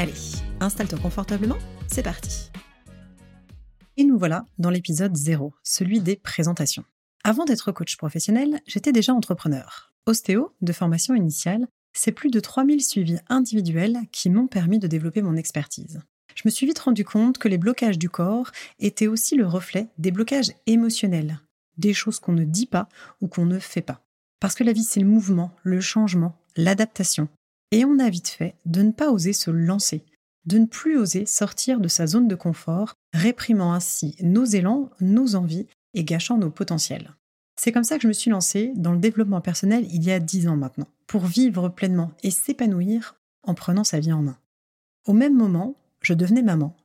Allez, installe-toi confortablement, c'est parti. Et nous voilà dans l'épisode 0, celui des présentations. Avant d'être coach professionnel, j'étais déjà entrepreneur. Ostéo, de formation initiale, c'est plus de 3000 suivis individuels qui m'ont permis de développer mon expertise. Je me suis vite rendu compte que les blocages du corps étaient aussi le reflet des blocages émotionnels, des choses qu'on ne dit pas ou qu'on ne fait pas. Parce que la vie, c'est le mouvement, le changement, l'adaptation. Et on a vite fait de ne pas oser se lancer, de ne plus oser sortir de sa zone de confort, réprimant ainsi nos élans, nos envies et gâchant nos potentiels. C'est comme ça que je me suis lancée dans le développement personnel il y a dix ans maintenant, pour vivre pleinement et s'épanouir en prenant sa vie en main. Au même moment, je devenais maman,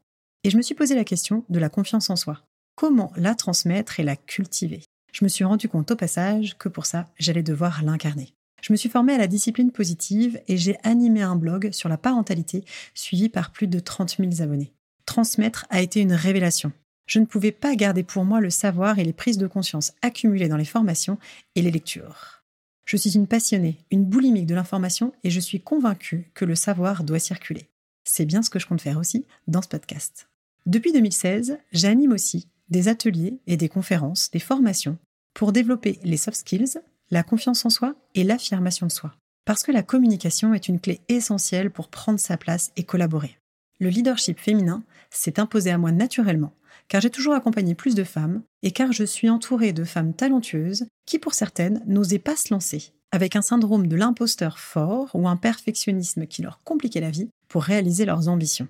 et je me suis posé la question de la confiance en soi. Comment la transmettre et la cultiver? Je me suis rendu compte au passage que pour ça, j'allais devoir l'incarner. Je me suis formée à la discipline positive et j'ai animé un blog sur la parentalité suivi par plus de 30 000 abonnés. Transmettre a été une révélation. Je ne pouvais pas garder pour moi le savoir et les prises de conscience accumulées dans les formations et les lectures. Je suis une passionnée, une boulimique de l'information et je suis convaincue que le savoir doit circuler. C'est bien ce que je compte faire aussi dans ce podcast. Depuis 2016, j'anime aussi des ateliers et des conférences, des formations pour développer les soft skills, la confiance en soi et l'affirmation de soi. Parce que la communication est une clé essentielle pour prendre sa place et collaborer. Le leadership féminin s'est imposé à moi naturellement car j'ai toujours accompagné plus de femmes et car je suis entourée de femmes talentueuses qui, pour certaines, n'osaient pas se lancer, avec un syndrome de l'imposteur fort ou un perfectionnisme qui leur compliquait la vie pour réaliser leurs ambitions.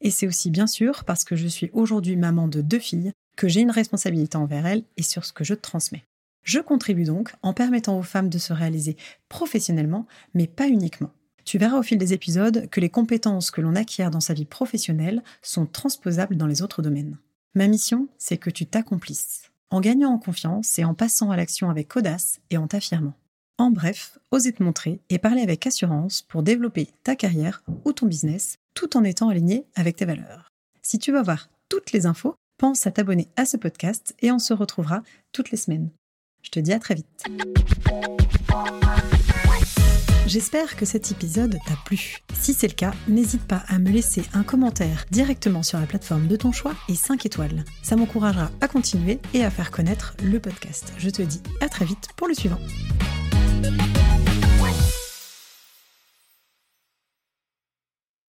Et c'est aussi bien sûr parce que je suis aujourd'hui maman de deux filles que j'ai une responsabilité envers elles et sur ce que je transmets. Je contribue donc en permettant aux femmes de se réaliser professionnellement, mais pas uniquement. Tu verras au fil des épisodes que les compétences que l'on acquiert dans sa vie professionnelle sont transposables dans les autres domaines. Ma mission, c'est que tu t'accomplisses, en gagnant en confiance et en passant à l'action avec audace et en t'affirmant. En bref, oser te montrer et parler avec assurance pour développer ta carrière ou ton business tout en étant aligné avec tes valeurs. Si tu veux voir toutes les infos, pense à t'abonner à ce podcast et on se retrouvera toutes les semaines. Je te dis à très vite. J'espère que cet épisode t'a plu. Si c'est le cas, n'hésite pas à me laisser un commentaire directement sur la plateforme de ton choix et 5 étoiles. Ça m'encouragera à continuer et à faire connaître le podcast. Je te dis à très vite pour le suivant.